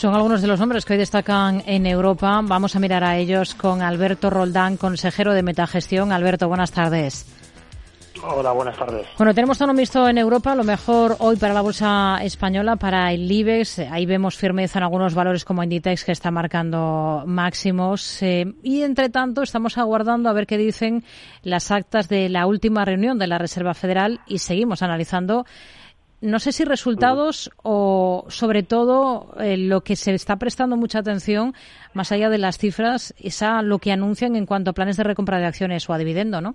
Son algunos de los nombres que hoy destacan en Europa. Vamos a mirar a ellos con Alberto Roldán, consejero de Metagestión. Alberto, buenas tardes. Hola, buenas tardes. Bueno, tenemos tono mixto en Europa, lo mejor hoy para la bolsa española, para el IBEX. Ahí vemos firmeza en algunos valores como Inditex que está marcando máximos. Eh, y entre tanto, estamos aguardando a ver qué dicen las actas de la última reunión de la Reserva Federal y seguimos analizando no sé si resultados o sobre todo eh, lo que se está prestando mucha atención, más allá de las cifras, es a lo que anuncian en cuanto a planes de recompra de acciones o a dividendo, ¿no?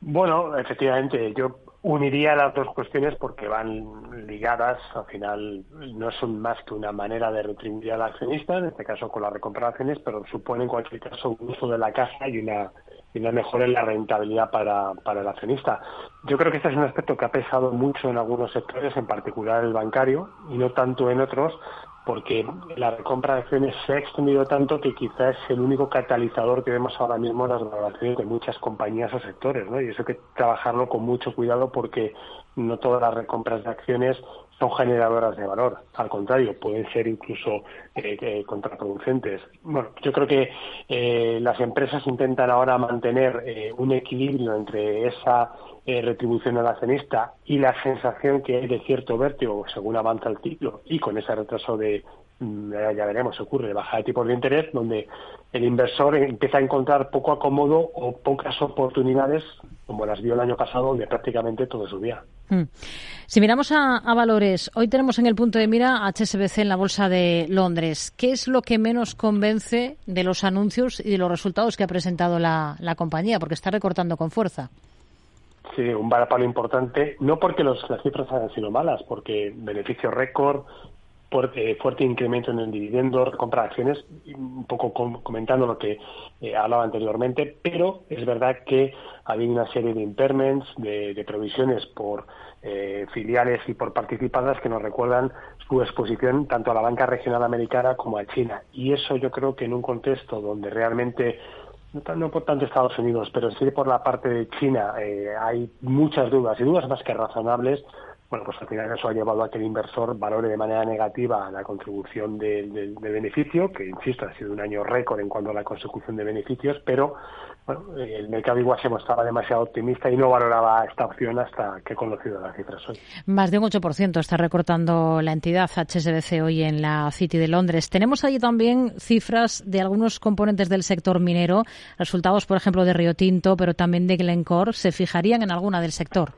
Bueno, efectivamente, yo uniría las dos cuestiones porque van ligadas, al final no son más que una manera de retribuir al accionista, en este caso con la recompra de acciones, pero supone en cualquier caso un uso de la caja y una y una mejora en la rentabilidad para, para el accionista. Yo creo que este es un aspecto que ha pesado mucho en algunos sectores, en particular el bancario, y no tanto en otros, porque la recompra de acciones se ha extendido tanto que quizás es el único catalizador que vemos ahora mismo en las valoraciones de muchas compañías o sectores, ¿no? Y eso hay que trabajarlo con mucho cuidado porque no todas las recompras de acciones son generadoras de valor. Al contrario, pueden ser incluso eh, eh, contraproducentes. Bueno, yo creo que eh, las empresas intentan ahora mantener un equilibrio entre esa retribución al accionista y la sensación que hay de cierto vértigo según avanza el ciclo y con ese retraso de, mm, ya veremos, ocurre de bajada de tipos de interés, donde el inversor empieza a encontrar poco acomodo o pocas oportunidades, como las vio el año pasado, donde prácticamente todo subía. Hmm. Si miramos a, valores, hoy tenemos en el punto de mira HSBC en la Bolsa de Londres. ¿Qué es lo que menos convence de los anuncios y de los resultados que ha presentado la compañía? Porque está recortando con fuerza. Sí, un varapalo importante, no porque los, las cifras hayan sido malas, porque beneficio récord, fuerte, fuerte incremento en el dividendo, compra de acciones, un poco comentando lo que eh, hablaba anteriormente, pero es verdad que había una serie de impairments, de, provisiones por eh, filiales y por participadas que nos recuerdan su exposición tanto a la banca regional americana como a China. Y eso yo creo que en un contexto donde realmente no, por tanto Estados Unidos, pero sí por la parte de China eh, hay muchas dudas y dudas más que razonables bueno, pues al final eso ha llevado a que el inversor valore de manera negativa la contribución de, beneficio, que insisto, ha sido un año récord en cuanto a la consecución de beneficios, pero bueno, el mercado igual se mostraba demasiado optimista y no valoraba esta opción hasta que he conocido las cifras hoy. Más de un 8% está recortando la entidad HSBC hoy en la City de Londres. Tenemos allí también cifras de algunos componentes del sector minero, resultados, por ejemplo, de Río Tinto, pero también de Glencore. ¿Se fijarían en alguna del sector?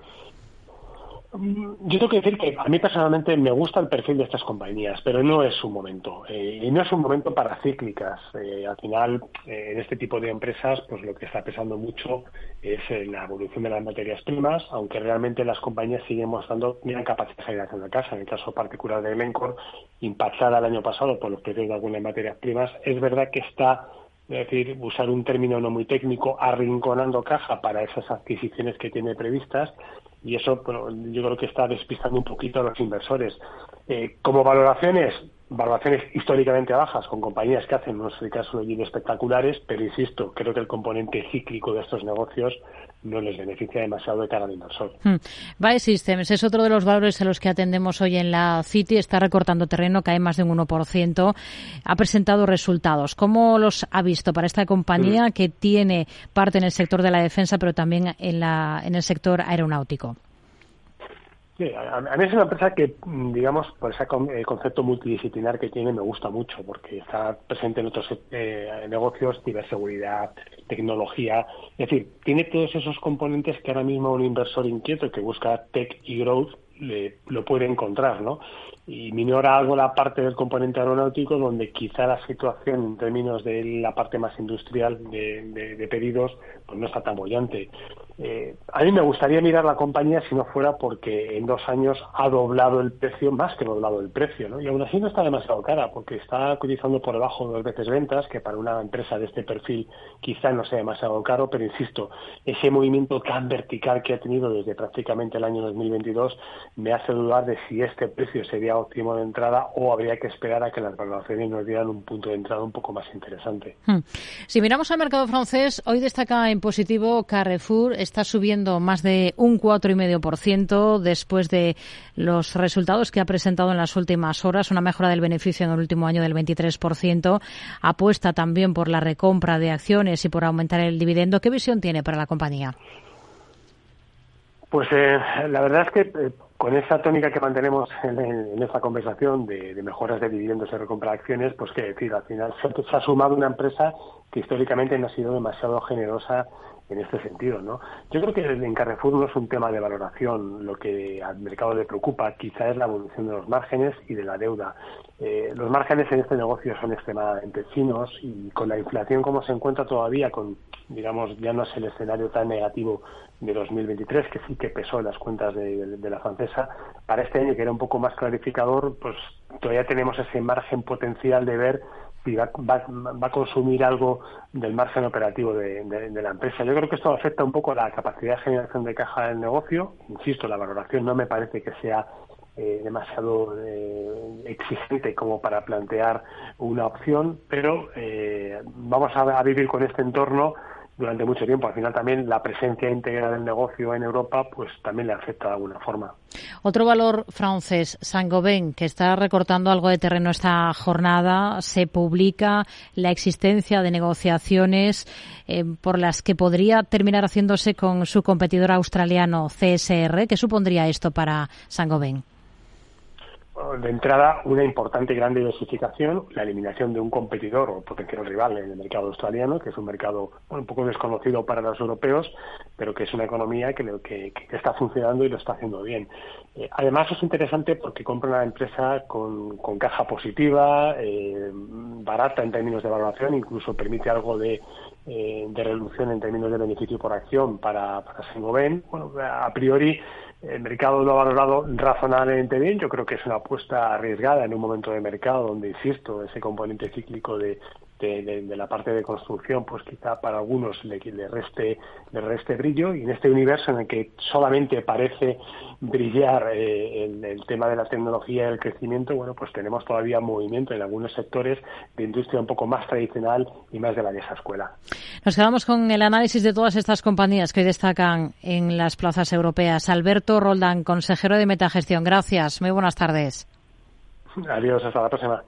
Yo tengo que decir que a mí personalmente me gusta el perfil de estas compañías, pero no es su momento. Eh, y no es un momento para cíclicas. Eh, al final, eh, en este tipo de empresas, pues lo que está pesando mucho es la evolución de las materias primas, aunque realmente las compañías siguen mostrando gran capacidad de generación de casa. En el caso particular de Glencore, impactada el año pasado por los precios de algunas materias primas, es verdad que está es decir, usar un término no muy técnico, arrinconando caja para esas adquisiciones que tiene previstas y eso bueno, yo creo que está despistando un poquito a los inversores. Eh, como valoraciones, valoraciones históricamente bajas con compañías que hacen unos casos espectaculares, pero insisto, creo que el componente cíclico de estos negocios no les beneficia demasiado de cara al inversor. Hmm. Systems es otro de los valores a los que atendemos hoy en la City, está recortando terreno, cae más de un 1%, ha presentado resultados. ¿Cómo los ha visto para esta compañía hmm. que tiene parte en el sector de la defensa, pero también en, la, en el sector aeronáutico? Sí, a, mí es una empresa que, mm, digamos, por ese eh, concepto multidisciplinar que tiene, me gusta mucho, porque está presente en otros eh, negocios, ciberseguridad, tecnología. Es decir, tiene todos esos componentes que ahora mismo un inversor inquieto que busca tech y growth le, lo puede encontrar, ¿no? Y minora algo la parte del componente aeronáutico, donde quizá la situación en términos de la parte más industrial de, pedidos, pues no está tan bollante. Eh, a mí me gustaría mirar la compañía si no fuera porque en dos años ha doblado el precio, más que doblado el precio, ¿no? Y aún así no está demasiado cara, porque está cotizando por debajo de dos veces ventas, que para una empresa de este perfil quizá no sea demasiado caro, pero insisto, ese movimiento tan vertical que ha tenido desde prácticamente el año 2022 me hace dudar de si este precio sería sería óptimo de entrada o habría que esperar a que las valoraciones nos dieran un punto de entrada un poco más interesante. Hmm. Si miramos al mercado francés, hoy destaca en positivo Carrefour, está subiendo más de un 4,5% después de los resultados que ha presentado en las últimas horas, una mejora del beneficio en el último año del 23%, apuesta también por la recompra de acciones y por aumentar el dividendo. ¿Qué visión tiene para la compañía? Pues eh, la verdad es que eh, con esa tónica que mantenemos en, esta conversación de, mejoras de dividendos y recompra acciones, pues qué decir, al final se, ha sumado una empresa que históricamente no ha sido demasiado generosa en este sentido, ¿no? Yo creo que en Carrefour no es un tema de valoración lo que al mercado le preocupa, quizá es la evolución de los márgenes y de la deuda. Eh, los márgenes en este negocio son extremadamente finos y con la inflación como se encuentra todavía, con digamos ya no es el escenario tan negativo de 2023 que sí que pesó en las cuentas de, de la francesa, para este año que era un poco más clarificador, pues todavía tenemos ese margen potencial de ver y va, a consumir algo del margen operativo de, la empresa. Yo creo que esto afecta un poco a la capacidad de generación de caja del negocio. Insisto, la valoración no me parece que sea eh, demasiado eh, exigente como para plantear una opción, pero eh, vamos a vivir con este entorno durante mucho tiempo. Al final también la presencia íntegra del negocio en Europa pues también le afecta de alguna forma. Otro valor francés, Saint-Gobain, que está recortando algo de terreno esta jornada, se publica la existencia de negociaciones eh, por las que podría terminar haciéndose con su competidor australiano CSR. ¿Qué supondría esto para Saint-Gobain? De entrada una importante y gran diversificación, la eliminación de un competidor o potencial rival en el mercado australiano, que es un mercado un poco desconocido para los europeos, pero que es una economía que, que, está funcionando y lo está haciendo bien. Eh, además es interesante porque compra una empresa con, caja positiva, eh, barata en términos de valoración, incluso permite algo de, eh, de reducción en términos de beneficio por acción para, para Sengoben. Bueno, a priori el mercado lo ha valorado razonablemente bien. Yo creo que es una apuesta arriesgada en un momento de mercado donde, insisto, ese componente cíclico de, de, la parte de construcción, pues quizá para algunos le, le, reste, le reste brillo. Y en este universo en el que solamente parece brillar eh, el, tema de la tecnología y el crecimiento, bueno, pues tenemos todavía movimiento en algunos sectores de industria un poco más tradicional y más de la vieja escuela. Nos quedamos con el análisis de todas estas compañías que hoy destacan en las plazas europeas. Alberto Roldán, consejero de Metagestión. Gracias. Muy buenas tardes. Adiós. Hasta la próxima.